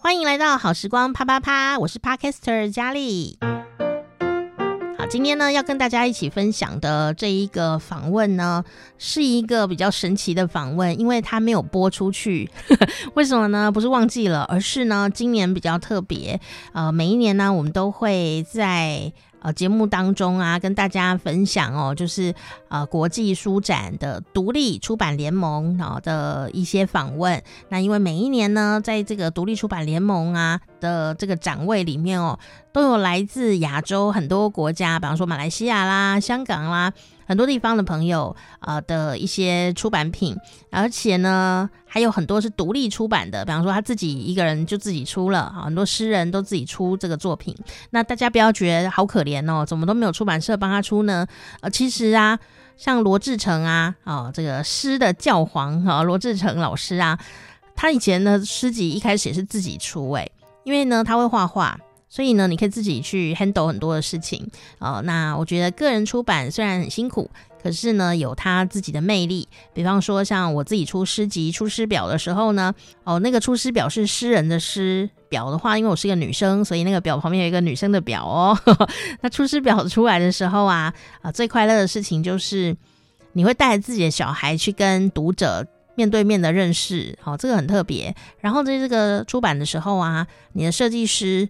欢迎来到好时光啪啪啪，我是 Podcaster 佳丽。好，今天呢要跟大家一起分享的这一个访问呢，是一个比较神奇的访问，因为它没有播出去。为什么呢？不是忘记了，而是呢今年比较特别。呃，每一年呢，我们都会在。呃，节目当中啊，跟大家分享哦，就是呃国际书展的独立出版联盟啊的一些访问。那因为每一年呢，在这个独立出版联盟啊的这个展位里面哦，都有来自亚洲很多国家，比方说马来西亚啦、香港啦。很多地方的朋友，呃的一些出版品，而且呢，还有很多是独立出版的，比方说他自己一个人就自己出了啊，很多诗人都自己出这个作品。那大家不要觉得好可怜哦，怎么都没有出版社帮他出呢？呃，其实啊，像罗志成啊，哦，这个诗的教皇啊，罗志成老师啊，他以前呢诗集一开始也是自己出，诶，因为呢他会画画。所以呢，你可以自己去 handle 很多的事情哦。那我觉得个人出版虽然很辛苦，可是呢，有他自己的魅力。比方说，像我自己出诗集、出诗表的时候呢，哦，那个出师表是诗人的诗表的话，因为我是一个女生，所以那个表旁边有一个女生的表哦。那出师表出来的时候啊，啊，最快乐的事情就是你会带着自己的小孩去跟读者面对面的认识，哦，这个很特别。然后在这个出版的时候啊，你的设计师。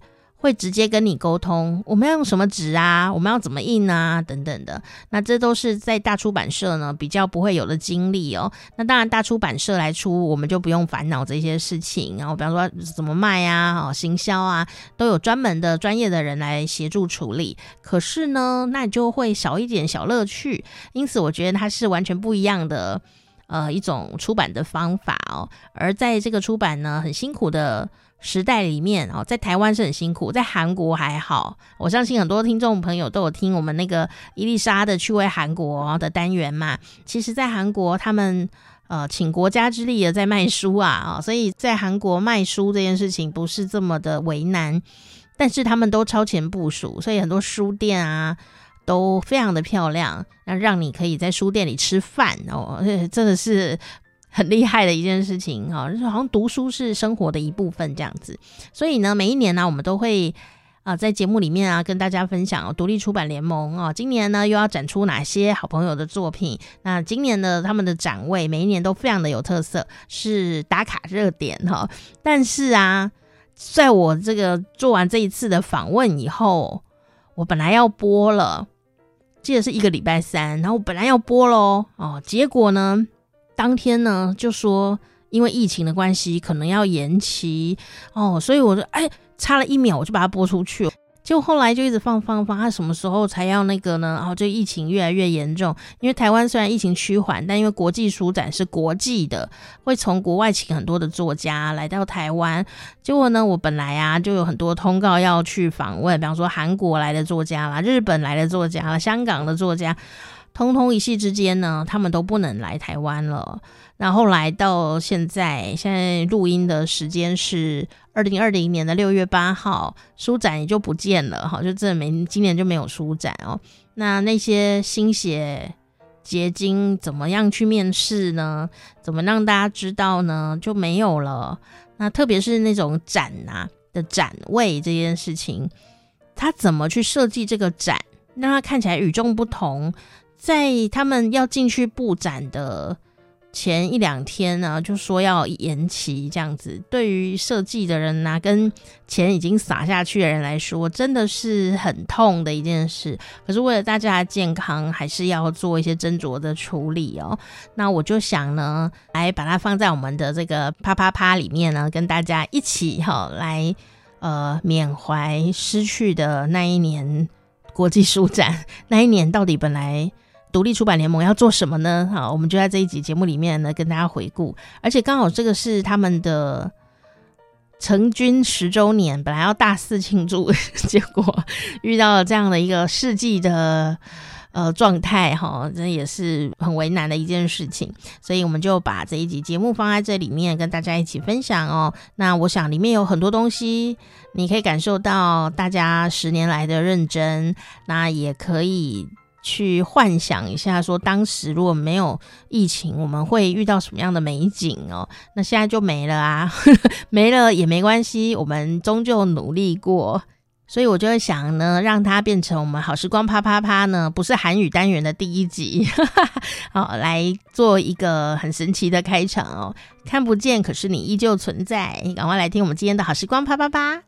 会直接跟你沟通，我们要用什么纸啊？我们要怎么印啊？等等的，那这都是在大出版社呢比较不会有的经历哦。那当然，大出版社来出，我们就不用烦恼这些事情。然后，比方说怎么卖啊、哦，行销啊，都有专门的专业的人来协助处理。可是呢，那你就会少一点小乐趣。因此，我觉得它是完全不一样的呃一种出版的方法哦。而在这个出版呢，很辛苦的。时代里面哦，在台湾是很辛苦，在韩国还好。我相信很多听众朋友都有听我们那个伊丽莎的趣味韩国的单元嘛。其实，在韩国他们呃请国家之力的在卖书啊啊，所以在韩国卖书这件事情不是这么的为难，但是他们都超前部署，所以很多书店啊都非常的漂亮，那让你可以在书店里吃饭哦，真的是。很厉害的一件事情哈，就是好像读书是生活的一部分这样子。所以呢，每一年呢，我们都会啊在节目里面啊跟大家分享独立出版联盟哦，今年呢又要展出哪些好朋友的作品。那今年呢他们的展位每一年都非常的有特色，是打卡热点哈。但是啊，在我这个做完这一次的访问以后，我本来要播了，记得是一个礼拜三，然后我本来要播喽哦，结果呢？当天呢，就说因为疫情的关系，可能要延期哦，所以我就哎，差了一秒，我就把它播出去。结果后来就一直放放放，它什么时候才要那个呢？然后这疫情越来越严重，因为台湾虽然疫情趋缓，但因为国际书展是国际的，会从国外请很多的作家来到台湾。结果呢，我本来啊就有很多通告要去访问，比方说韩国来的作家啦，日本来的作家啦，香港的作家。通通一夕之间呢，他们都不能来台湾了。然后来到现在，现在录音的时间是二零二零年的六月八号，书展也就不见了哈，就这没今年就没有书展哦。那那些心血结晶怎么样去面试呢？怎么让大家知道呢？就没有了。那特别是那种展啊的展位这件事情，他怎么去设计这个展，让它看起来与众不同？在他们要进去布展的前一两天呢，就说要延期这样子。对于设计的人呐，跟钱已经撒下去的人来说，真的是很痛的一件事。可是为了大家的健康，还是要做一些斟酌的处理哦。那我就想呢，来把它放在我们的这个啪啪啪里面呢，跟大家一起哈来呃缅怀失去的那一年国际书展。那一年到底本来。独立出版联盟要做什么呢？好，我们就在这一集节目里面呢，跟大家回顾。而且刚好这个是他们的成军十周年，本来要大肆庆祝，结果遇到了这样的一个世纪的呃状态，哈，这也是很为难的一件事情。所以我们就把这一集节目放在这里面，跟大家一起分享哦。那我想里面有很多东西，你可以感受到大家十年来的认真，那也可以。去幻想一下，说当时如果没有疫情，我们会遇到什么样的美景哦？那现在就没了啊，没了也没关系，我们终究努力过。所以我就会想呢，让它变成我们好时光啪啪啪呢，不是韩语单元的第一集，好，来做一个很神奇的开场哦。看不见，可是你依旧存在。赶快来听我们今天的好时光啪啪啪。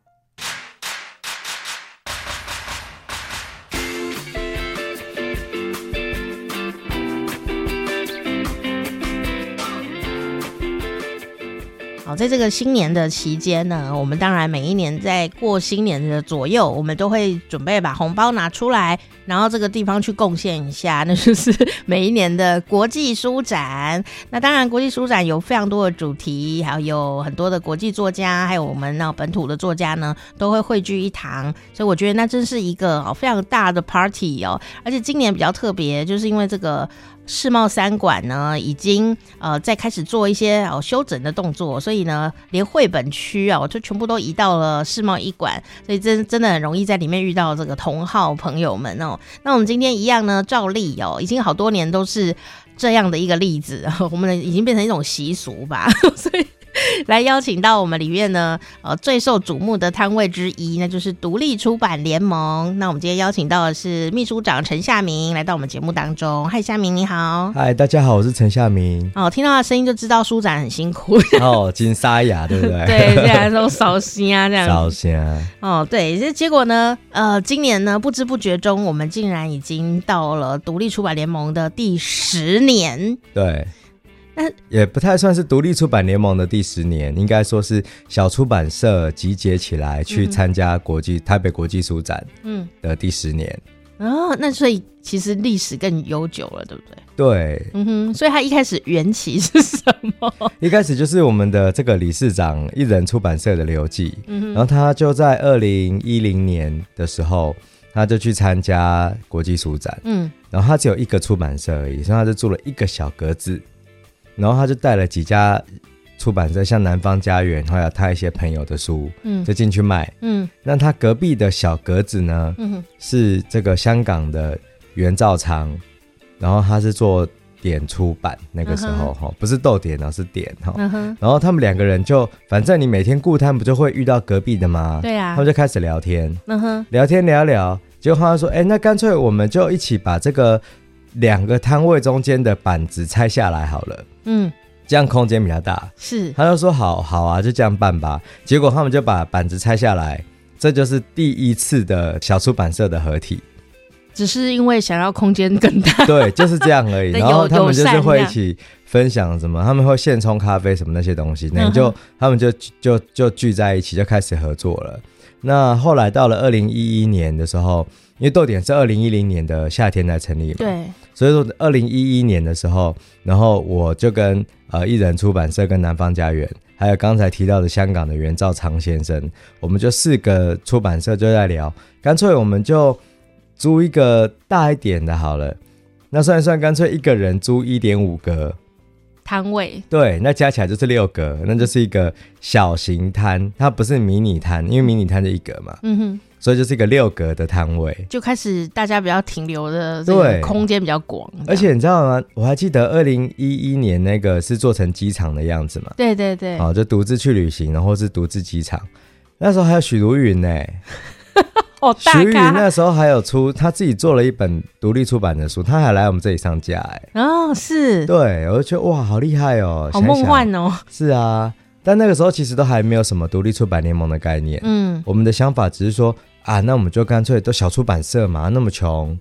在这个新年的期间呢，我们当然每一年在过新年的左右，我们都会准备把红包拿出来，然后这个地方去贡献一下，那就是每一年的国际书展。那当然，国际书展有非常多的主题，还有很多的国际作家，还有我们那本土的作家呢，都会汇聚一堂。所以我觉得那真是一个非常大的 party 哦，而且今年比较特别，就是因为这个。世贸三馆呢，已经呃在开始做一些哦修整的动作，所以呢，连绘本区啊，我就全部都移到了世贸一馆，所以真真的很容易在里面遇到这个同好朋友们哦。那我们今天一样呢，照例哦，已经好多年都是这样的一个例子，我们已经变成一种习俗吧，所以。来邀请到我们里面呢，呃，最受瞩目的摊位之一，那就是独立出版联盟。那我们今天邀请到的是秘书长陈夏明来到我们节目当中。嗨，夏明你好。嗨，大家好，我是陈夏明。哦，听到他的声音就知道书展很辛苦。哦，金沙哑，对不对？对，这样都扫心啊，这样扫心啊。哦，对，这结果呢，呃，今年呢，不知不觉中，我们竟然已经到了独立出版联盟的第十年。对。也不太算是独立出版联盟的第十年，应该说是小出版社集结起来去参加国际、嗯、台北国际书展，嗯的第十年。哦，那所以其实历史更悠久了，对不对？对，嗯哼。所以他一开始缘起是什么？一开始就是我们的这个理事长一人出版社的刘记，嗯哼。然后他就在二零一零年的时候，他就去参加国际书展，嗯。然后他只有一个出版社而已，所以他就住了一个小格子。然后他就带了几家出版社，像南方家园，还有他一些朋友的书，嗯，就进去卖，嗯。那他隔壁的小格子呢，嗯哼，是这个香港的袁兆昌，然后他是做点出版，那个时候哈，不是逗点哦，是点哈，然后他们两个人就，反正你每天顾摊不就会遇到隔壁的吗？对啊，他们就开始聊天，嗯哼，聊天聊聊，结果他说，哎，那干脆我们就一起把这个。两个摊位中间的板子拆下来好了，嗯，这样空间比较大。是，他就说好好啊，就这样办吧。结果他们就把板子拆下来，这就是第一次的小出版社的合体。只是因为想要空间更大，对，就是这样而已。然后他们就是会一起分享什么，他们会现冲咖啡什么那些东西，那就他们就就就聚在一起，就开始合作了。那后来到了二零一一年的时候。因为豆点是二零一零年的夏天才成立嘛，对，所以说二零一一年的时候，然后我就跟呃一人出版社、跟南方家园，还有刚才提到的香港的袁兆昌先生，我们就四个出版社就在聊，干脆我们就租一个大一点的好了，那算一算，干脆一个人租一点五格摊位，对，那加起来就是六格，那就是一个小型摊，它不是迷你摊，因为迷你摊就一格嘛，嗯哼。所以就是一个六格的摊位，就开始大家比较停留的这个空间比较广。而且你知道吗？我还记得二零一一年那个是做成机场的样子嘛？对对对，哦，就独自去旅行，然后是独自机场。那时候还有许茹芸呢，哦，许茹芸那时候还有出他自己做了一本独立出版的书，他还来我们这里上架哎。哦，是，对，我就觉得哇，好厉害哦，好梦幻哦。是啊，但那个时候其实都还没有什么独立出版联盟的概念。嗯，我们的想法只是说。啊，那我们就干脆都小出版社嘛，那么穷，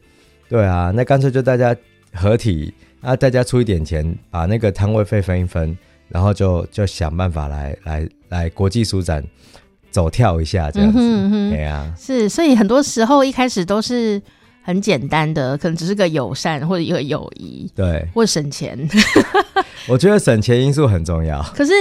对啊，那干脆就大家合体啊，大家出一点钱，把那个摊位费分一分，然后就就想办法来来来国际书展走跳一下这样子，对、啊、是，所以很多时候一开始都是很简单的，可能只是个友善或者一个友谊，对，或省钱。我觉得省钱因素很重要。可是，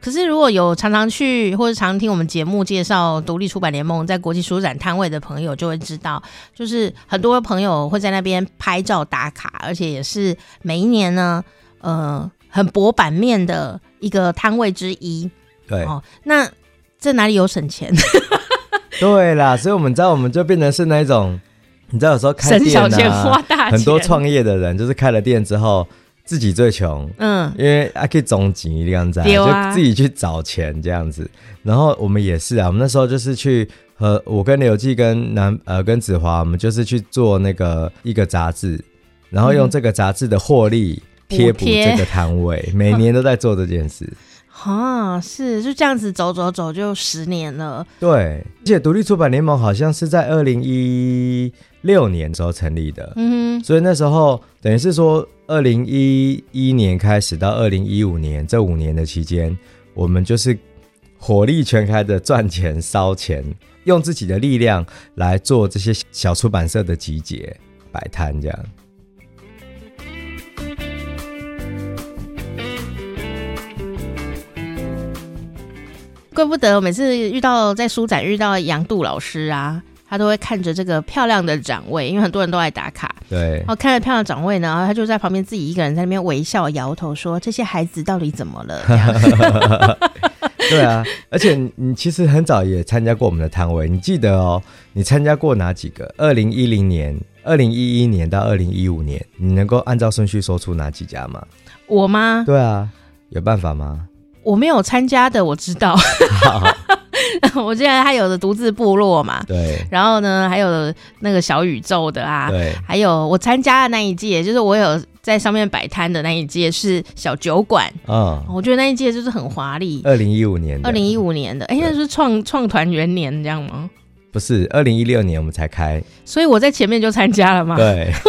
可是如果有常常去或者常常听我们节目介绍独立出版联盟在国际书展摊位的朋友，就会知道，就是很多朋友会在那边拍照打卡，而且也是每一年呢，呃，很博版面的一个摊位之一。对，哦，那这哪里有省钱？对啦，所以我们知道，我们就变成是那种。你知道有时候开店啊，很多创业的人就是开了店之后自己最穷，嗯，因为还可以总经理这样子，就自己去找钱这样子。然后我们也是啊，我们那时候就是去和我跟刘记跟南呃跟子华，我们就是去做那个一个杂志，然后用这个杂志的获利贴补这个摊位，每年都在做这件事。啊，是就这样子走走走就十年了。对，而且独立出版联盟好像是在二零一六年时候成立的。嗯哼，所以那时候等于是说，二零一一年开始到二零一五年这五年的期间，我们就是火力全开的赚钱烧钱，用自己的力量来做这些小出版社的集结摆摊这样。怪不得我每次遇到在书展遇到杨杜老师啊，他都会看着这个漂亮的展位，因为很多人都爱打卡。对，然后看着漂亮的展位呢，他就在旁边自己一个人在那边微笑摇头说：“这些孩子到底怎么了？” 对啊，而且你其实很早也参加过我们的摊位，你记得哦？你参加过哪几个？二零一零年、二零一一年到二零一五年，你能够按照顺序说出哪几家吗？我吗？对啊，有办法吗？我没有参加的，我知道。我记得他有的独自部落嘛，对。然后呢，还有那个小宇宙的啊，对。还有我参加的那一届，就是我有在上面摆摊的那一届是小酒馆。嗯，我觉得那一届就是很华丽。二零一五年，二零一五年的，哎，那是创创团元年这样吗？不是，二零一六年我们才开。所以我在前面就参加了嘛？对。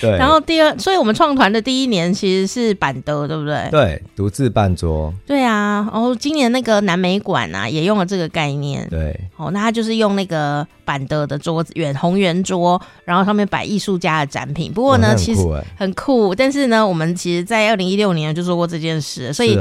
对，然后第二，所以我们创团的第一年其实是板德，对不对？对，独自办桌。对啊，然后今年那个南美馆啊，也用了这个概念。对，哦，那他就是用那个板德的桌子，圆红圆桌，然后上面摆艺术家的展品。不过呢，其实很酷。但是呢，我们其实，在二零一六年就做过这件事，所以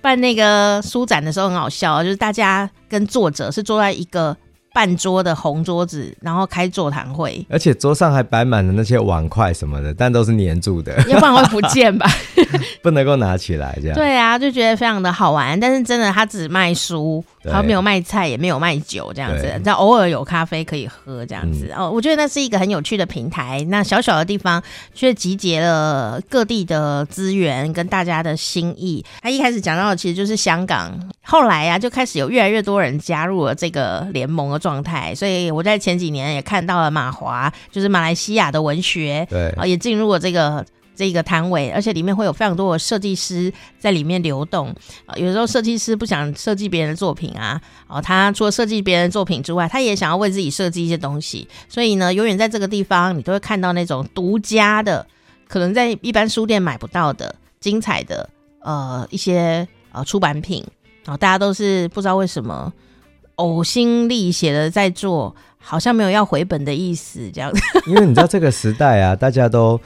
办那个书展的时候很好笑，就是大家跟作者是坐在一个。半桌的红桌子，然后开座谈会，而且桌上还摆满了那些碗筷什么的，但都是粘住的，要不然会不见吧？不能够拿起来这样。对啊，就觉得非常的好玩，但是真的他只卖书，他没有卖菜，也没有卖酒这样子，但偶尔有咖啡可以喝这样子。嗯、哦，我觉得那是一个很有趣的平台，那小小的地方却集结了各地的资源跟大家的心意。他一开始讲到的其实就是香港，后来啊就开始有越来越多人加入了这个联盟状态，所以我在前几年也看到了马华，就是马来西亚的文学，对，啊，也进入了这个这个摊位，而且里面会有非常多的设计师在里面流动。啊，有时候设计师不想设计别人的作品啊，哦，他除了设计别人的作品之外，他也想要为自己设计一些东西。所以呢，永远在这个地方，你都会看到那种独家的，可能在一般书店买不到的精彩的呃一些呃出版品。哦，大家都是不知道为什么。呕心沥血的在做，好像没有要回本的意思，这样子。因为你知道这个时代啊，大家都，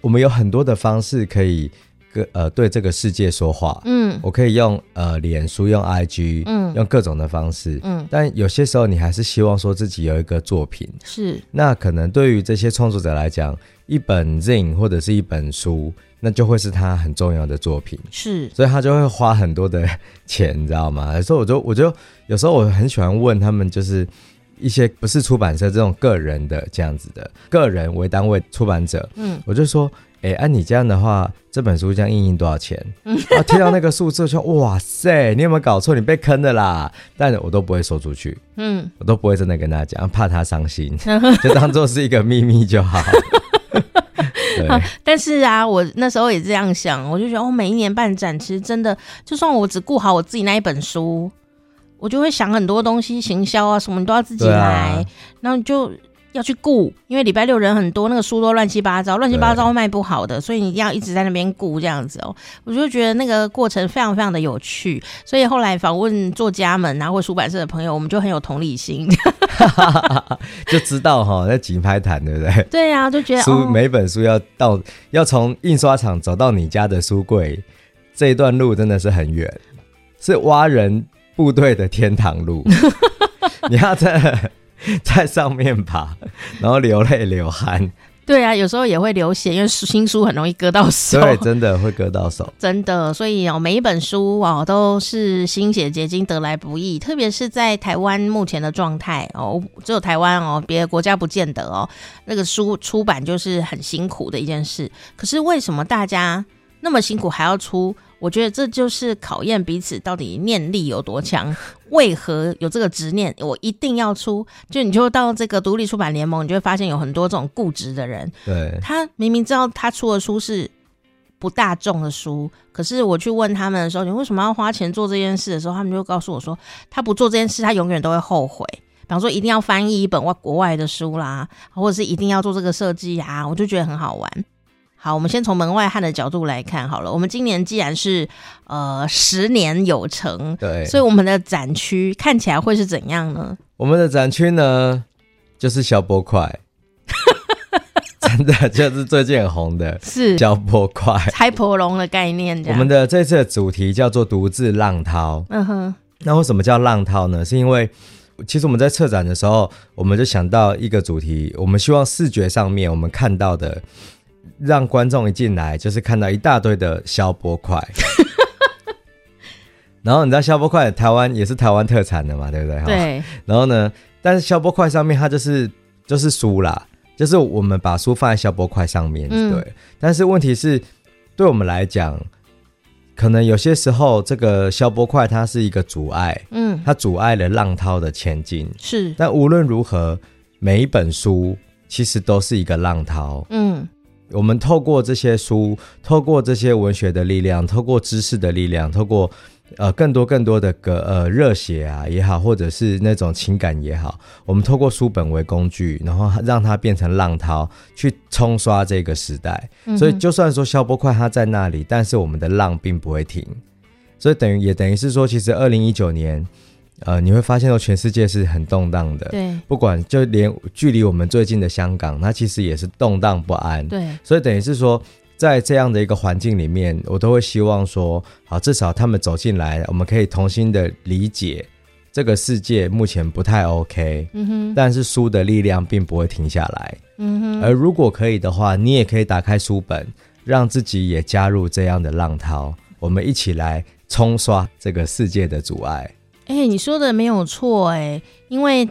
我们有很多的方式可以跟呃对这个世界说话。嗯，我可以用呃脸书，用 IG，嗯，用各种的方式，嗯。但有些时候你还是希望说自己有一个作品。是。那可能对于这些创作者来讲，一本 Zin 或者是一本书。那就会是他很重要的作品，是，所以他就会花很多的钱，你知道吗？所以我就我就有时候我很喜欢问他们，就是一些不是出版社这种个人的这样子的个人为单位出版者，嗯，我就说，哎、欸，按、啊、你这样的话，这本书这样印印多少钱？嗯，啊，听到那个数字说，哇塞，你有没有搞错？你被坑的啦！但我都不会说出去，嗯，我都不会真的跟他讲，怕他伤心，就当做是一个秘密就好。啊，但是啊，我那时候也这样想，我就觉得，我、哦、每一年办展，其实真的，就算我只顾好我自己那一本书，我就会想很多东西，行销啊什么，你都要自己来，然后就。要去顾，因为礼拜六人很多，那个书都乱七八糟，乱七八糟会卖不好的，所以你一定要一直在那边顾这样子哦。我就觉得那个过程非常非常的有趣，所以后来访问作家们啊，或出版社的朋友，我们就很有同理心，就知道哈，在挤拍谈，对不对？对呀、啊，就觉得书每本书要到要从印刷厂走到你家的书柜，这一段路真的是很远，是挖人部队的天堂路，你要在。在上面爬，然后流泪流汗，对啊，有时候也会流血，因为新书很容易割到手。对，真的会割到手，真的。所以哦，每一本书哦都是心血结晶，得来不易。特别是在台湾目前的状态哦，只有台湾哦，别的国家不见得哦。那个书出版就是很辛苦的一件事。可是为什么大家那么辛苦还要出？我觉得这就是考验彼此到底念力有多强。为何有这个执念？我一定要出。就你就到这个独立出版联盟，你就会发现有很多这种固执的人。对，他明明知道他出的书是不大众的书，可是我去问他们的时候，你为什么要花钱做这件事的时候，他们就告诉我说，他不做这件事，他永远都会后悔。比方说，一定要翻译一本外国外的书啦，或者是一定要做这个设计啊，我就觉得很好玩。好，我们先从门外汉的角度来看好了。我们今年既然是呃十年有成，对，所以我们的展区看起来会是怎样呢？我们的展区呢，就是小波块，真的就是最近很红的，是小波块，拆婆龙的概念。我们的这次的主题叫做“独自浪涛”。嗯哼，那为什么叫浪涛呢？是因为其实我们在策展的时候，我们就想到一个主题，我们希望视觉上面我们看到的。让观众一进来就是看到一大堆的消波块，然后你知道消波块台湾也是台湾特产的嘛，对不对？对。然后呢，但是消波块上面它就是就是书啦，就是我们把书放在消波块上面，嗯、对。但是问题是，对我们来讲，可能有些时候这个消波块它是一个阻碍，嗯，它阻碍了浪涛的前进。是。但无论如何，每一本书其实都是一个浪涛，嗯。我们透过这些书，透过这些文学的力量，透过知识的力量，透过呃更多更多的个呃热血啊也好，或者是那种情感也好，我们透过书本为工具，然后让它变成浪涛，去冲刷这个时代。嗯、所以就算说消波块它在那里，但是我们的浪并不会停。所以等于也等于是说，其实二零一九年。呃，你会发现到全世界是很动荡的，对，不管就连距离我们最近的香港，它其实也是动荡不安，对，所以等于是说，在这样的一个环境里面，我都会希望说，好，至少他们走进来，我们可以重新的理解这个世界目前不太 OK，嗯哼，但是书的力量并不会停下来，嗯哼，而如果可以的话，你也可以打开书本，让自己也加入这样的浪涛，我们一起来冲刷这个世界的阻碍。哎、欸，你说的没有错哎，因为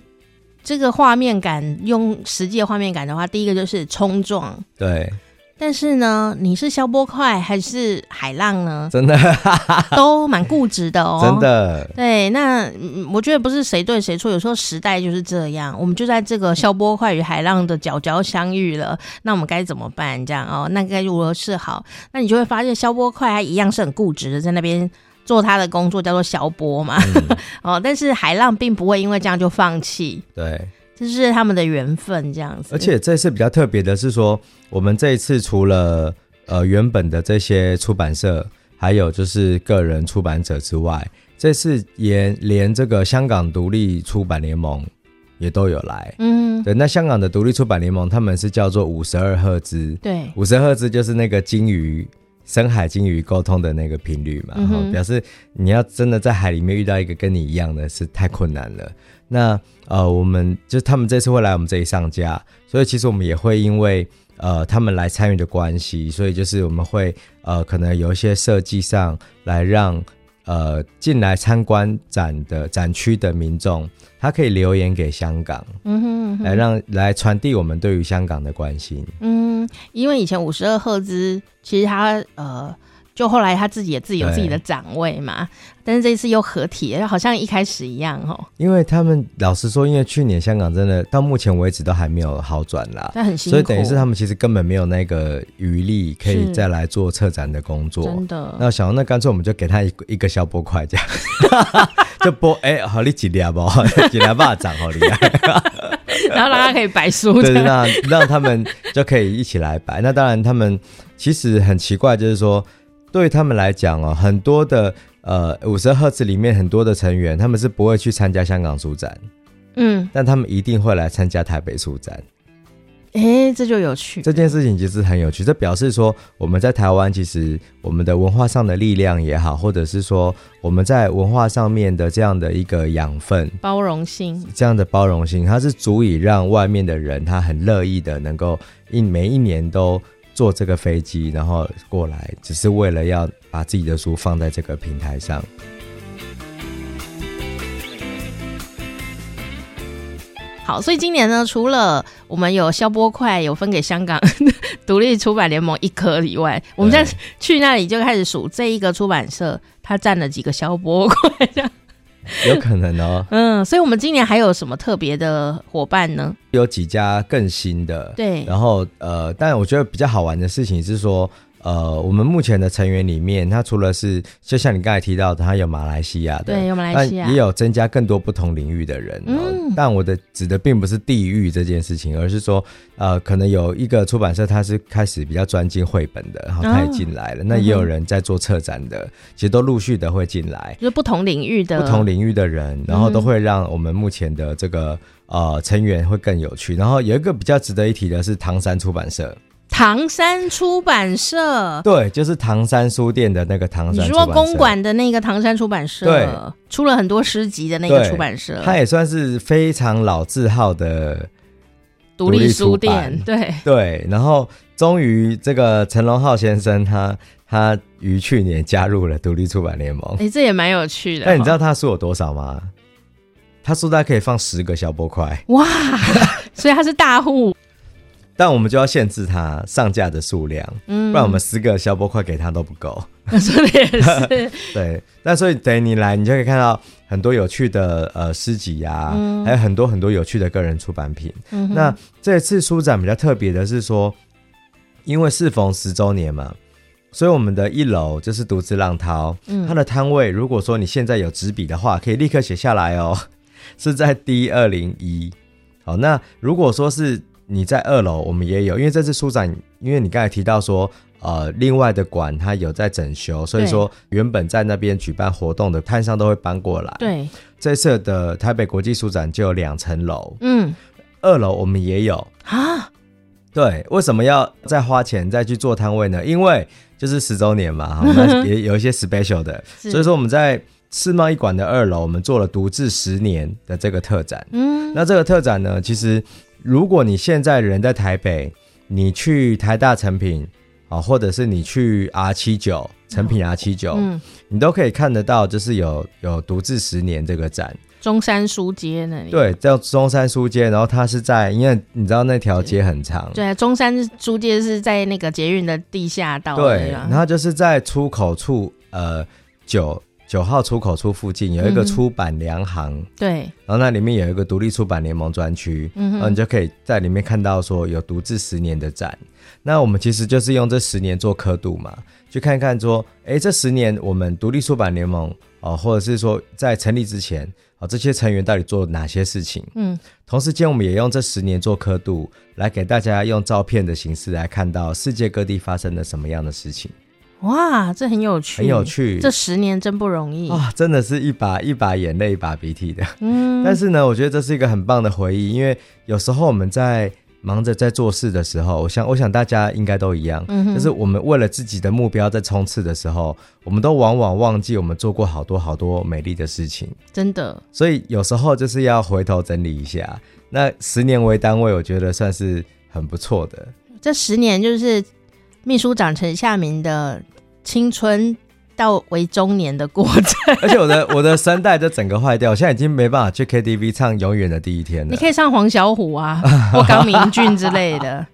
这个画面感，用实际的画面感的话，第一个就是冲撞，对。但是呢，你是消波块还是海浪呢？真的 都蛮固执的哦，真的。对，那我觉得不是谁对谁错，有时候时代就是这样，我们就在这个消波块与海浪的角角相遇了。那我们该怎么办？这样哦，那该如何是好？那你就会发现，消波块它一样是很固执的，在那边。做他的工作叫做消波嘛，嗯、哦，但是海浪并不会因为这样就放弃，对，这是他们的缘分这样子。而且这次比较特别的是说，我们这一次除了呃原本的这些出版社，还有就是个人出版者之外，这次也连这个香港独立出版联盟也都有来，嗯，对，那香港的独立出版联盟他们是叫做五十二赫兹，对，五十赫兹就是那个金鱼。深海鲸鱼沟通的那个频率嘛，然后、嗯、表示你要真的在海里面遇到一个跟你一样的是太困难了。那呃，我们就他们这次会来我们这里上架，所以其实我们也会因为呃他们来参与的关系，所以就是我们会呃可能有一些设计上来让呃进来参观展的展区的民众，他可以留言给香港，嗯哼，嗯哼，来让来传递我们对于香港的关心。嗯，因为以前五十二赫兹，其实他呃，就后来他自己也自己有自己的展位嘛，但是这一次又合体，好像一开始一样哦。因为他们老实说，因为去年香港真的到目前为止都还没有好转啦，那很辛苦，所以等于是他们其实根本没有那个余力可以再来做策展的工作。真的，那想那干脆我们就给他一个一个小波块这样。就播哎，好你几粒不？几粒巴掌好厉害，然后让他可以摆书，对，让让他们就可以一起来摆。那当然，他们其实很奇怪，就是说，对他们来讲哦，很多的呃五十赫兹里面很多的成员，他们是不会去参加香港书展，嗯，但他们一定会来参加台北书展。哎、欸，这就有趣。这件事情其实很有趣，这表示说我们在台湾其实我们的文化上的力量也好，或者是说我们在文化上面的这样的一个养分、包容性，这样的包容性，它是足以让外面的人他很乐意的能够一每一年都坐这个飞机，然后过来，只是为了要把自己的书放在这个平台上。好，所以今年呢，除了我们有消波块有分给香港 独立出版联盟一颗以外，我们在去那里就开始数这一个出版社它占了几个消波块，这样 有可能哦。嗯，所以我们今年还有什么特别的伙伴呢？有几家更新的，对。然后呃，但我觉得比较好玩的事情是说。呃，我们目前的成员里面，他除了是就像你刚才提到的，他有马来西亚的，对，有马来西亚，也有增加更多不同领域的人。嗯，但我的指的并不是地域这件事情，而是说，呃，可能有一个出版社，他是开始比较专精绘本的，然后他也进来了。哦、那也有人在做策展的，嗯、其实都陆续的会进来，就是不同领域的不同领域的人，然后都会让我们目前的这个呃成员会更有趣。然后有一个比较值得一提的是唐山出版社。唐山出版社，对，就是唐山书店的那个唐山。你说公馆的那个唐山出版社，对，出了很多诗集的那个出版社，它也算是非常老字号的独立书店。对对，然后终于这个陈龙浩先生他，他他于去年加入了独立出版联盟。哎、欸，这也蛮有趣的。但你知道他书有多少吗？他书大概可以放十个小波块。哇，所以他是大户。但我们就要限制它上架的数量，嗯，不然我们十个消波块给他都不够。说的也是 对。那所以等于你来，你就可以看到很多有趣的呃诗集啊，嗯、还有很多很多有趣的个人出版品。嗯、那这次书展比较特别的是说，因为适逢十周年嘛，所以我们的一楼就是独自浪涛，嗯，它的摊位，如果说你现在有纸笔的话，可以立刻写下来哦，是在 D 二零一。好，那如果说是。你在二楼，我们也有，因为这次书展，因为你刚才提到说，呃，另外的馆它有在整修，所以说原本在那边举办活动的摊商都会搬过来。对，这次的台北国际书展就有两层楼，嗯，二楼我们也有啊。对，为什么要再花钱再去做摊位呢？因为就是十周年嘛，我们也有一些 special 的，所以说我们在世贸一馆的二楼，我们做了独自十年的这个特展。嗯，那这个特展呢，其实。如果你现在人在台北，你去台大成品啊，或者是你去 R 七九成品 R 七九，嗯，你都可以看得到，就是有有独自十年这个展。中山书街那里，对，叫中山书街，然后它是在，因为你知道那条街很长，对，中山书街是在那个捷运的地下道，对，然后就是在出口处，呃，九。九号出口处附近有一个出版良行，嗯，对，然后那里面有一个独立出版联盟专区，嗯，然后你就可以在里面看到说有独自十年的展。那我们其实就是用这十年做刻度嘛，去看看说，哎，这十年我们独立出版联盟哦，或者是说在成立之前啊，这些成员到底做了哪些事情？嗯，同时间我们也用这十年做刻度，来给大家用照片的形式来看到世界各地发生了什么样的事情。哇，这很有趣，很有趣。这十年真不容易啊，真的是一把一把眼泪一把鼻涕的。嗯，但是呢，我觉得这是一个很棒的回忆，因为有时候我们在忙着在做事的时候，我想，我想大家应该都一样，嗯，就是我们为了自己的目标在冲刺的时候，我们都往往忘记我们做过好多好多美丽的事情，真的。所以有时候就是要回头整理一下。那十年为单位，我觉得算是很不错的。这十年就是。秘书长陈夏明的青春到为中年的过程，而且我的我的声带就整个坏掉，我现在已经没办法去 KTV 唱《永远的第一天》了。你可以唱黄小琥啊，或高明俊之类的。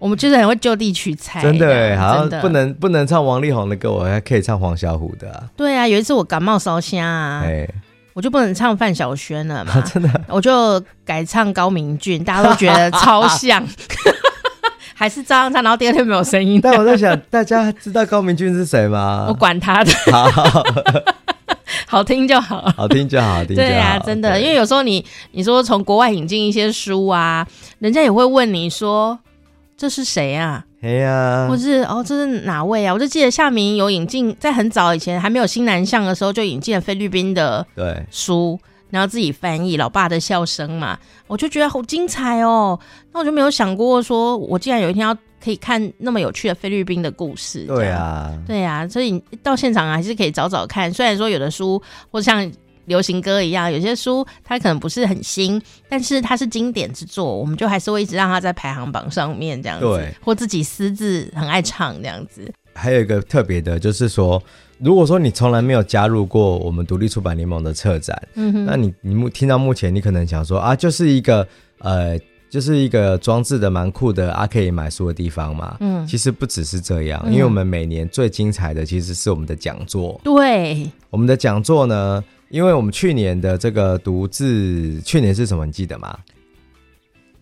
我们就是很会就地取材，真的，好像不能不能唱王力宏的歌，我还可以唱黄小琥的啊。对啊，有一次我感冒烧香啊，我就不能唱范晓萱了嘛，真的，我就改唱高明俊，大家都觉得超像。还是照样唱，然后第二天没有声音。但我在想，大家知道高明俊是谁吗？我管他的，好，好听就好，好听就好，好听就好。对啊，真的，因为有时候你你说从国外引进一些书啊，人家也会问你说这是谁啊？哎呀，或是哦这是哪位啊？我就记得夏明有引进，在很早以前还没有新南向的时候就引进了菲律宾的对书。然后自己翻译老爸的笑声嘛，我就觉得好精彩哦。那我就没有想过说，我竟然有一天要可以看那么有趣的菲律宾的故事。对啊，对啊，所以到现场还是可以找找看。虽然说有的书或像流行歌一样，有些书它可能不是很新，但是它是经典之作，我们就还是会一直让它在排行榜上面这样子，或自己私自很爱唱这样子。还有一个特别的，就是说，如果说你从来没有加入过我们独立出版联盟的策展，嗯哼，那你你目听到目前，你可能想说啊，就是一个呃，就是一个装置的蛮酷的啊，可以买书的地方嘛，嗯，其实不只是这样，因为我们每年最精彩的其实是我们的讲座，对，我们的讲座呢，因为我们去年的这个独自，去年是什么？你记得吗？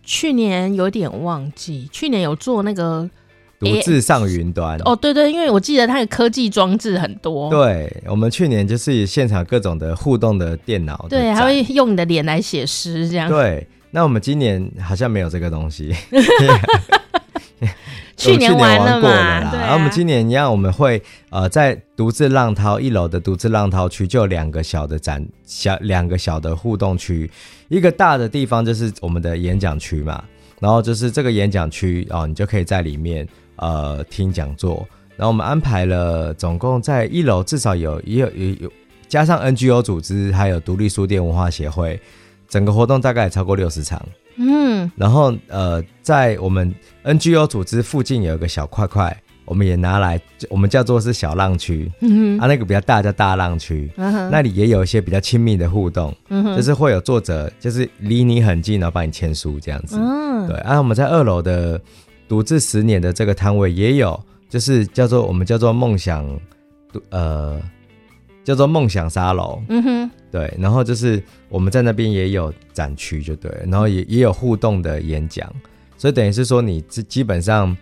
去年有点忘记，去年有做那个。读字上云端、欸、哦，对对，因为我记得它的科技装置很多。对，我们去年就是现场各种的互动的电脑，对，还会用你的脸来写诗这样。对，那我们今年好像没有这个东西。去年玩了嘛？然后、啊、我们今年一样，我们会呃在独自浪涛一楼的独自浪涛区就有两个小的展小两个小的互动区，一个大的地方就是我们的演讲区嘛，然后就是这个演讲区哦，你就可以在里面。呃，听讲座，然后我们安排了，总共在一楼至少有也有也有加上 NGO 组织，还有独立书店文化协会，整个活动大概也超过六十场。嗯，然后呃，在我们 NGO 组织附近有一个小块块，我们也拿来，我们叫做是小浪区。嗯哼，啊，那个比较大叫大浪区，嗯，那里也有一些比较亲密的互动。嗯，就是会有作者，就是离你很近，然后帮你签书这样子。嗯，对，啊，我们在二楼的。读字十年的这个摊位也有，就是叫做我们叫做梦想，呃，叫做梦想沙龙。嗯哼，对，然后就是我们在那边也有展区，就对，然后也也有互动的演讲，所以等于是说你基基本上，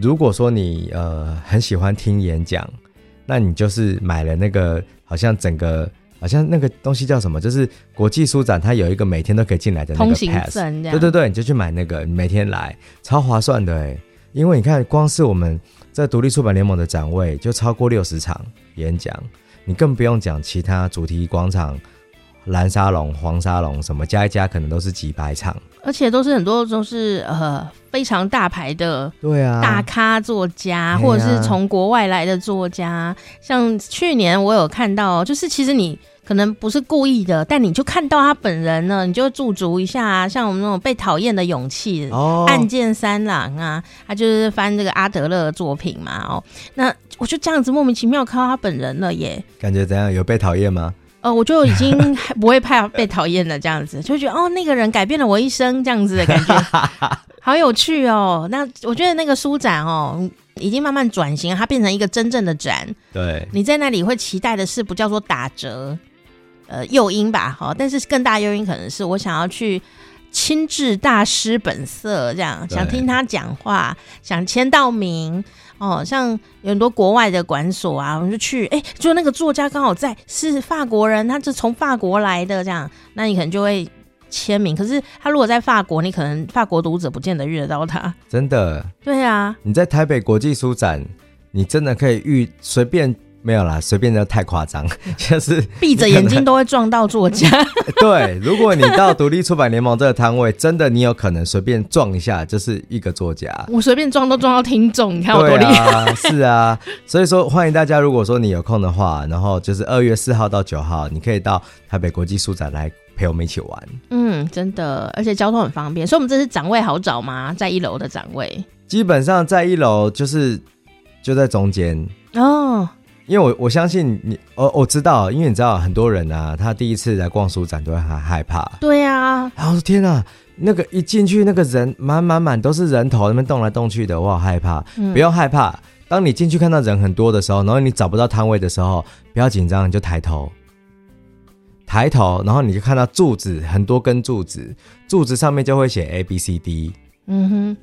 如果说你呃很喜欢听演讲，那你就是买了那个好像整个。好像那个东西叫什么？就是国际书展，它有一个每天都可以进来的那个 pass。对对对，你就去买那个，你每天来，超划算的哎！因为你看，光是我们在独立出版联盟的展位就超过六十场演讲，你更不用讲其他主题广场、蓝沙龙、黄沙龙什么，加一加可能都是几百场，而且都是很多都是呃非常大牌的，对啊，大咖作家，啊、或者是从国外来的作家。像去年我有看到，就是其实你。可能不是故意的，但你就看到他本人了，你就驻足一下。像我们那种被讨厌的勇气，哦，岸见三郎啊，他就是翻这个阿德勒的作品嘛。哦，那我就这样子莫名其妙看到他本人了耶。感觉怎样？有被讨厌吗？呃，我就已经 不会怕被讨厌了，这样子就觉得哦，那个人改变了我一生，这样子的感觉，好有趣哦。那我觉得那个书展哦，已经慢慢转型，它变成一个真正的展。对，你在那里会期待的是不叫做打折。呃，诱因吧，好，但是更大诱因可能是我想要去亲至大师本色，这样想听他讲话，想签到名哦。像有很多国外的馆所啊，我们就去，哎，就那个作家刚好在，是法国人，他是从法国来的，这样，那你可能就会签名。可是他如果在法国，你可能法国读者不见得遇得到他。真的？对啊，你在台北国际书展，你真的可以遇随便。没有啦，随便的太夸张，就是闭着眼睛都会撞到作家。对，如果你到独立出版联盟这个摊位，真的你有可能随便撞一下，就是一个作家。我随便撞都撞到听众，你看我多厉害。啊是啊，所以说欢迎大家，如果说你有空的话，然后就是二月四号到九号，你可以到台北国际书展来陪我们一起玩。嗯，真的，而且交通很方便，所以我们这次展位好找吗？在一楼的展位，基本上在一楼就是就在中间哦。因为我我相信你，我我知道，因为你知道很多人啊，他第一次来逛书展都会很害怕。对啊，然后天啊，那个一进去，那个人满满满都是人头，那边动来动去的，我好害怕。嗯。不要害怕，当你进去看到人很多的时候，然后你找不到摊位的时候，不要紧张，你就抬头，抬头，然后你就看到柱子很多根柱子，柱子上面就会写 A B C D。嗯哼，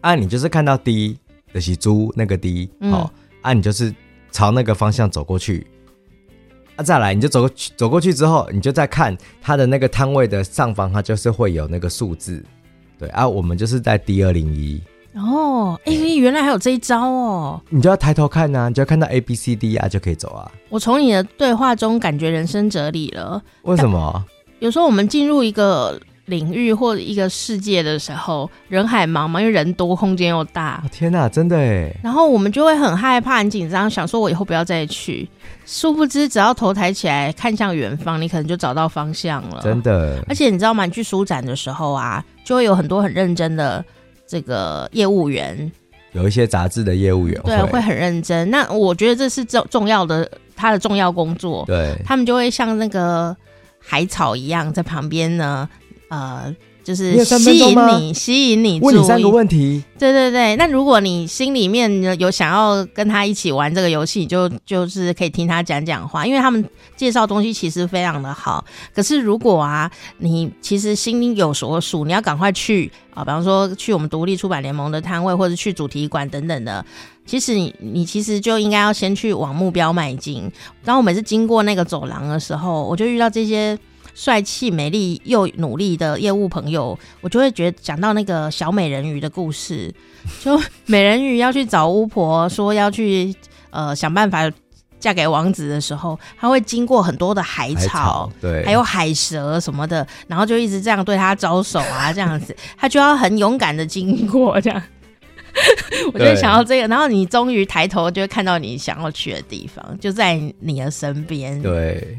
啊，你就是看到 D 的是猪那个 D，好，嗯，啊，你就是。朝那个方向走过去，啊，再来你就走过去，走过去之后，你就再看它的那个摊位的上方，它就是会有那个数字，对啊，我们就是在 D 二零一。哦，哎、欸，原来还有这一招哦，你就要抬头看啊，你就要看到 A B C D 啊，就可以走啊。我从你的对话中感觉人生哲理了，为什么？有时候我们进入一个领域或者一个世界的时候，人海茫茫，因为人多，空间又大。天哪，真的哎！然后我们就会很害怕、很紧张，想说我以后不要再去。殊不知，只要头抬起来看向远方，你可能就找到方向了。真的。而且你知道吗？去书展的时候啊，就会有很多很认真的这个业务员，有一些杂志的业务员，对，会很认真。那我觉得这是重重要的，他的重要工作。对，他们就会像那个海草一样在旁边呢。呃，就是吸引你，吸引你。问你三个问题。对对对，那如果你心里面有想要跟他一起玩这个游戏，你就就是可以听他讲讲话，因为他们介绍东西其实非常的好。可是如果啊，你其实心里有所属，你要赶快去啊，比方说去我们独立出版联盟的摊位，或者去主题馆等等的。其实你你其实就应该要先去往目标迈进。当我每次经过那个走廊的时候，我就遇到这些。帅气、美丽又努力的业务朋友，我就会觉得讲到那个小美人鱼的故事，就美人鱼要去找巫婆，说要去呃想办法嫁给王子的时候，他会经过很多的海草，海草，对，还有海蛇什么的，然后就一直这样对他招手啊，这样子，他就要很勇敢的经过这样。我就想到这个，然后你终于抬头就会看到你想要去的地方，就在你的身边，对。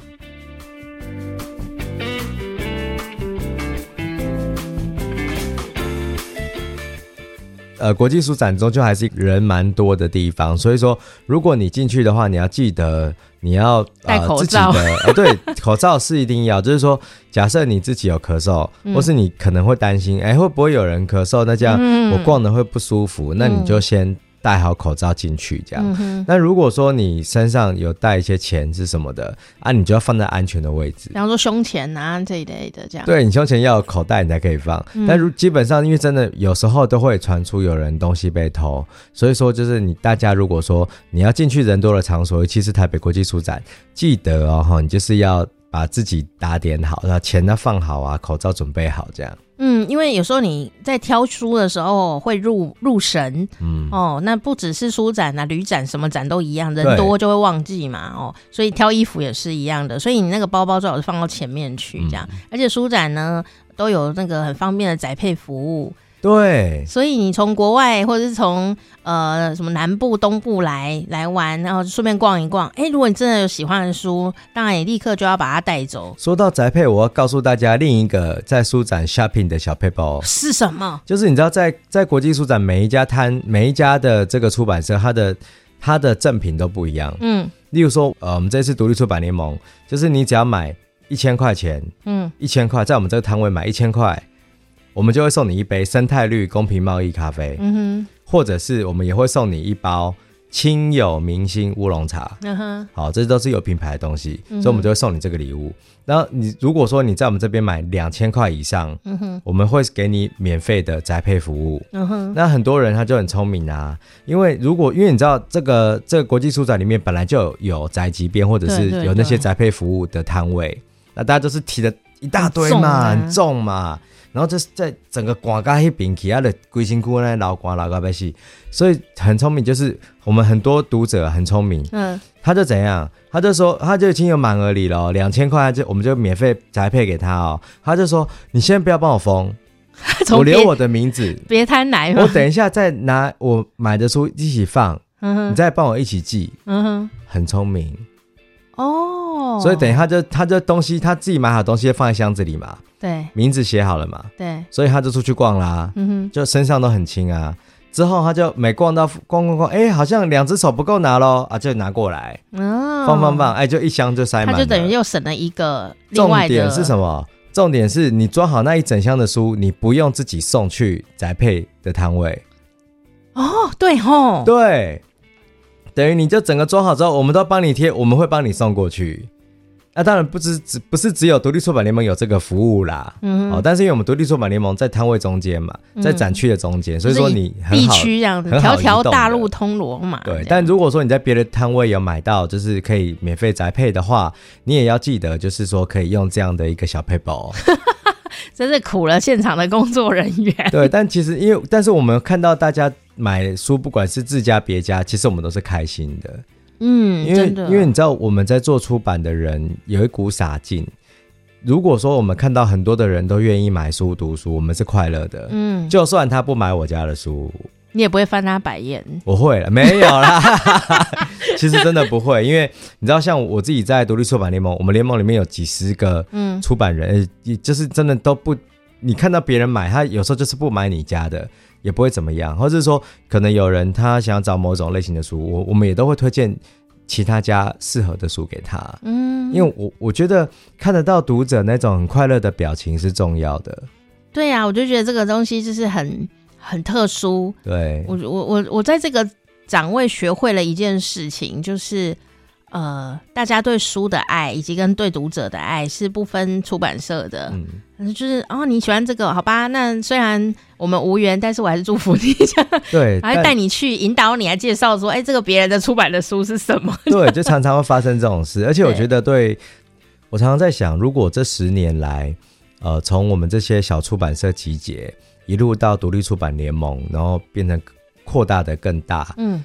呃，国际书展中就还是人蛮多的地方，所以说如果你进去的话，你要记得你要呃戴口罩。呃、哦，对，口罩是一定要。就是说，假设你自己有咳嗽，嗯、或是你可能会担心，哎，会不会有人咳嗽？那这样我逛的会不舒服，嗯、那你就先。戴好口罩进去，这样。嗯、那如果说你身上有带一些钱是什么的啊，你就要放在安全的位置，比方说胸前啊这一类的，这样。对，你胸前要有口袋，你才可以放。嗯、但如基本上，因为真的有时候都会传出有人东西被偷，所以说就是你大家如果说你要进去人多的场所，尤其是台北国际书展，记得哦，你就是要把自己打点好，然后钱呢放好啊，口罩准备好，这样。嗯，因为有时候你在挑书的时候会入入神，嗯哦，那不只是书展啊，旅展什么展都一样，人多就会忘记嘛，哦，所以挑衣服也是一样的，所以你那个包包最好是放到前面去，这样，嗯、而且书展呢都有那个很方便的宅配服务。对，所以你从国外或者是从呃什么南部、东部来来玩，然后顺便逛一逛。哎，如果你真的有喜欢的书，当然你立刻就要把它带走。说到宅配，我要告诉大家另一个在书展 shopping 的小配包是什么？就是你知道在，在在国际书展每一家摊、每一家的这个出版社，它的它的赠品都不一样。嗯，例如说，呃，我们这次独立出版联盟，就是你只要买一千块钱，嗯，一千块，在我们这个摊位买一千块。我们就会送你一杯生态绿公平贸易咖啡，嗯哼，或者是我们也会送你一包亲友明星乌龙茶，嗯哼，好，这都是有品牌的东西，嗯、所以我们就会送你这个礼物。然后你如果说你在我们这边买两千块以上，嗯哼，我们会给你免费的宅配服务，嗯哼。那很多人他就很聪明啊，因为如果因为你知道这个这个国际书展里面本来就有有宅急便或者是有那些宅配服务的摊位，对对对，那大家都是提的一大堆嘛，很重，啊、很重嘛。然后这是在整个广告一边，其他的龟辛苦呢，老广老高白戏，所以很聪明。就是我们很多读者很聪明，嗯，他就怎样，他就说，他就已经有满额礼了，两千块就我们就免费宅配给他哦。他就说，你先不要帮我封，我留我的名字，别贪奶，我等一下再拿我买的书一起放，嗯，你再帮我一起寄，嗯哼，很聪明哦。所以等一下就他这东西他自己买好东西就放在箱子里嘛。对，名字写好了嘛？对，所以他就出去逛啦，嗯哼，就身上都很轻啊。之后他就每逛到逛逛逛，哎，好像两只手不够拿喽，啊，就拿过来，哦，放放放，哎，就一箱就塞满了。他就等于又省了一个。重点是什么？重点是你装好那一整箱的书，你不用自己送去宅配的摊位。哦，对吼，对，等于你就整个装好之后，我们都帮你贴，我们会帮你送过去。那、啊、当然不只只不是只有独立出版联盟有这个服务啦，嗯哼，哦，但是因为我们独立出版联盟在摊位中间嘛，在展区的中间，嗯、所以说你很好，必须这样子，条条大路通罗马。对，但如果说你在别的摊位有买到，就是可以免费宅配的话，你也要记得，就是说可以用这样的一个小配包。真是苦了现场的工作人员。对，但其实因为，但是我们看到大家买书，不管是自家别家，其实我们都是开心的。嗯，因为因为你知道我们在做出版的人有一股傻劲，如果说我们看到很多的人都愿意买书读书，我们是快乐的。嗯，就算他不买我家的书，你也不会翻他白眼。我会了，没有啦。其实真的不会，因为你知道，像我自己在独立出版联盟，我们联盟里面有几十个嗯出版人，也、嗯、就是真的都不，你看到别人买，他有时候就是不买你家的，也不会怎么样。或者是说，可能有人他想要找某种类型的书，我我们也都会推荐。其他家适合的书给他，嗯，因为我我觉得看得到读者那种很快乐的表情是重要的。对呀、啊，我就觉得这个东西就是很很特殊。对，我我我我在这个展位学会了一件事情，就是。呃，大家对书的爱以及跟对读者的爱是不分出版社的，嗯，就是哦，你喜欢这个，好吧？那虽然我们无缘，但是我还是祝福你一下，对，还带你去引导你，来介绍说，哎、欸，这个别人的出版的书是什么？对，就常常会发生这种事，而且我觉得对，对我常常在想，如果这十年来，呃，从我们这些小出版社集结，一路到独立出版联盟，然后变成扩大的更大，嗯。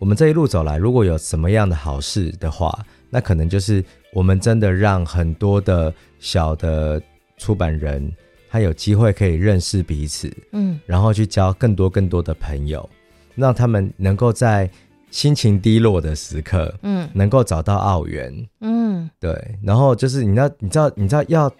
我们这一路走来，如果有什么样的好事的话，那可能就是我们真的让很多的小的出版人，他有机会可以认识彼此，嗯，然后去交更多更多的朋友，让他们能够在心情低落的时刻，嗯，能够找到奥援，嗯，对，然后就是你知道，你知道，你知道要。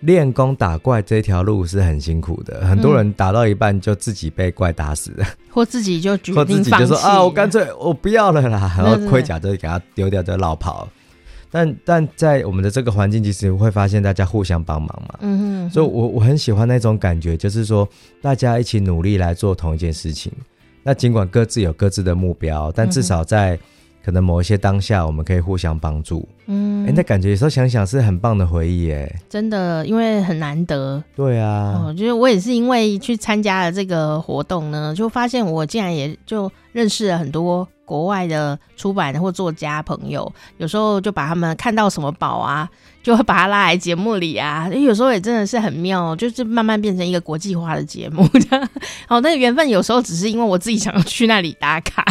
练功打怪这条路是很辛苦的，很多人打到一半就自己被怪打死了，或自己就决定 或自己就说啊，我干脆我不要了啦，然后盔甲就给他丢掉就落跑。但但在我们的这个环境，其实会发现大家互相帮忙嘛，嗯哼，所以我我很喜欢那种感觉，就是说大家一起努力来做同一件事情。那尽管各自有各自的目标，但至少在。可能某一些当下，我们可以互相帮助。嗯，哎、欸，那感觉有时候想想是很棒的回忆，哎，真的，因为很难得。对啊，我觉得我也是因为去参加了这个活动呢，就发现我竟然也就认识了很多国外的出版或作家朋友。有时候就把他们看到什么宝啊，就会把他拉来节目里啊。有时候也真的是很妙，就是慢慢变成一个国际化的节目。好，那缘分有时候只是因为我自己想要去那里打卡。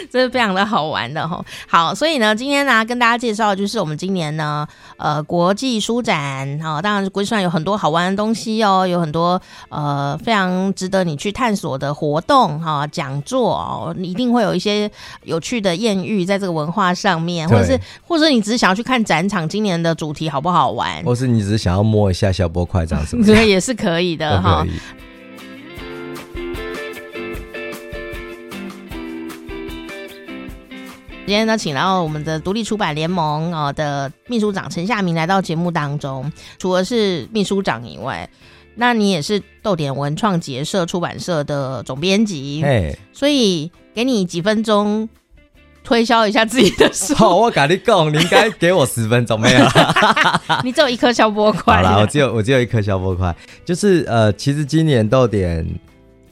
这是非常的好玩的哈，好，所以呢，今天呢，跟大家介绍的就是我们今年呢，呃，国际书展，哈，当然国际书展有很多好玩的东西哦，有很多呃非常值得你去探索的活动哈，讲座哦，你一定会有一些有趣的艳遇在这个文化上面，或者是，或者是你只是想要去看展场，今年的主题好不好玩，或是你只是想要摸一下小波块这 样子，这也是可以的哈。今天呢，请到我们的独立出版联盟哦的秘书长陈夏明来到节目当中。除了是秘书长以外，那你也是豆点文创结社出版社的总编辑。哎，所以给你几分钟推销一下自己的 书。好，我跟你讲，你应该给我十分钟没有？你只有一颗消波块。好啦，我只有我只有一颗消波块。就是呃，其实今年豆点。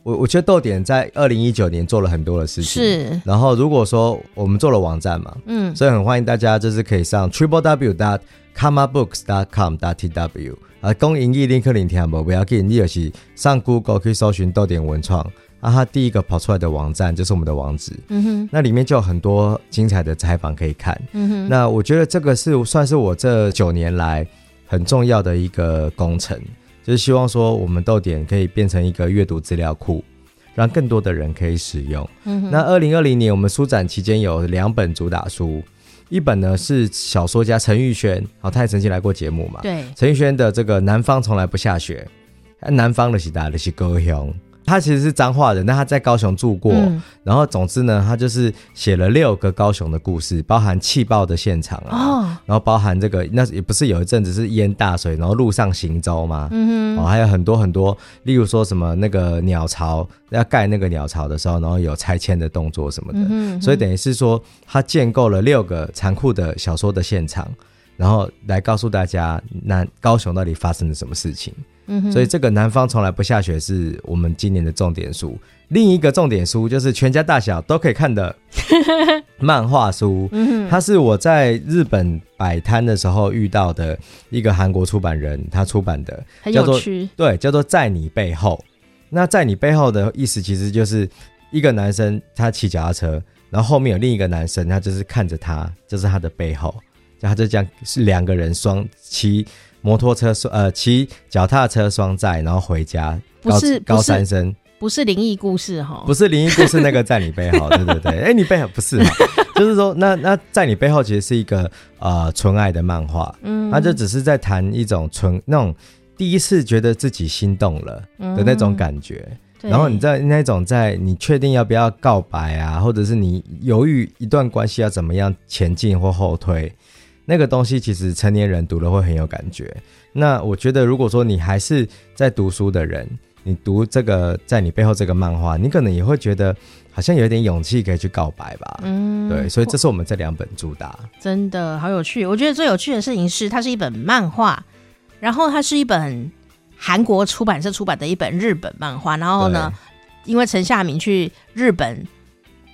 我我觉得豆点在二零一九年做了很多的事情，是。然后如果说我们做了网站嘛，嗯，所以很欢迎大家就是可以上 triple w dot comabooks dot com dot tw 啊，公营一零克林听不不要紧，你有是上 Google 可以搜寻豆点文创，啊，它第一个跑出来的网站就是我们的网址，嗯哼，那里面就有很多精彩的采访可以看，嗯哼，那我觉得这个是算是我这九年来很重要的一个工程。就是希望说，我们豆点可以变成一个阅读资料库，让更多的人可以使用。嗯，那二零二零年我们书展期间有两本主打书，一本呢是小说家陈玉轩，好，他也曾经来过节目嘛。对，陈玉轩的这个《南方从来不下雪》，南方的是大的是高雄。他其实是彰化人，但他在高雄住过。嗯、然后，总之呢，他就是写了六个高雄的故事，包含气爆的现场啊，哦、然后包含这个，那也不是有一阵子是淹大水，然后路上行舟嘛？嗯哼，哦，还有很多很多，例如说什么那个鸟巢要盖那个鸟巢的时候，然后有拆迁的动作什么的，嗯所以等于是说他建构了六个残酷的小说的现场，然后来告诉大家，那高雄到底发生了什么事情。嗯所以这个南方从来不下雪是我们今年的重点书。另一个重点书就是全家大小都可以看的 漫画书。它是我在日本摆摊的时候遇到的一个韩国出版人，他出版的，叫做对，叫做在你背后。那在你背后的意思其实就是一个男生他骑脚踏车，然后后面有另一个男生，他就是看着他，就是他的背后。然后就这样是两个人双骑摩托车双呃骑脚踏车双载，然后回家，不是高三生，不是灵异故事哈，不是灵异故事那个在你背后，对对对，哎、欸，你背后不是，就是说那那在你背后其实是一个呃纯爱的漫画，嗯，他就只是在谈一种纯那种第一次觉得自己心动了的那种感觉。嗯然后你在那种在你确定要不要告白啊，或者是你犹豫一段关系要怎么样前进或后退，那个东西其实成年人读了会很有感觉。那我觉得如果说你还是在读书的人，你读这个在你背后这个漫画，你可能也会觉得好像有一点勇气可以去告白吧。嗯，对，所以这是我们这两本主打，真的好有趣。我觉得最有趣的事情是，它是一本漫画，然后它是一本。韩国出版社出版的一本日本漫画，然后呢，因为陈夏明去日本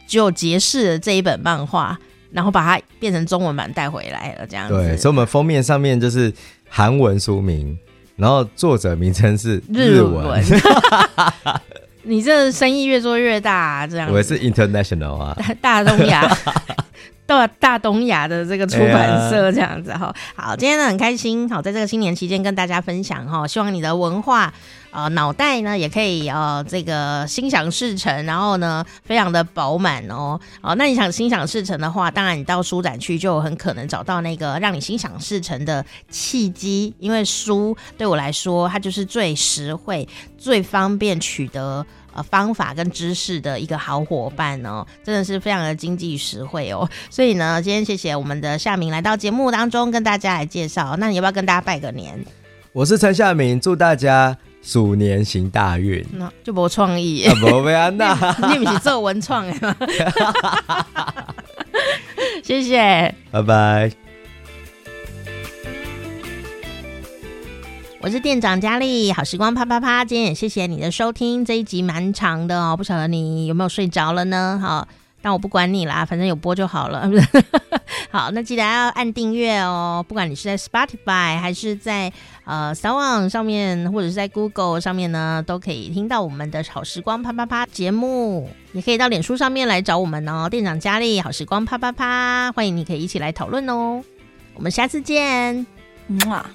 就结识了这一本漫画，然后把它变成中文版带回来了，这样子。对，所以我们封面上面就是韩文书名，然后作者名称是日文。日文 你这生意越做越大，啊，这样子。我是 international 啊，大东亚。到大东亚的这个出版社这样子哈，好，今天呢很开心，好，在这个新年期间跟大家分享哈，希望你的文化呃脑袋呢也可以呃这个心想事成，然后呢非常的饱满哦，哦，那你想心想事成的话，当然你到书展去就很可能找到那个让你心想事成的契机，因为书对我来说它就是最实惠、最方便取得。呃，方法跟知识的一个好伙伴哦，真的是非常的经济实惠哦。所以呢，今天谢谢我们的夏明来到节目当中跟大家来介绍。那你要不要跟大家拜个年？我是陈夏明，祝大家鼠年行大运。那就没创意，没没安那，你不是做文创的吗？谢谢，拜拜。我是店长佳丽，好时光啪啪啪，今天也谢谢你的收听，这一集蛮长的哦，不晓得你有没有睡着了呢？好，但我不管你啦，反正有播就好了。好，那记得要按订阅哦，不管你是在 Spotify 还是在呃 Sound 上面，或者是在 Google 上面呢，都可以听到我们的好时光啪啪啪节目。也可以到脸书上面来找我们哦，店长佳丽，好时光啪啪啪，欢迎你可以一起来讨论哦。我们下次见，木啊。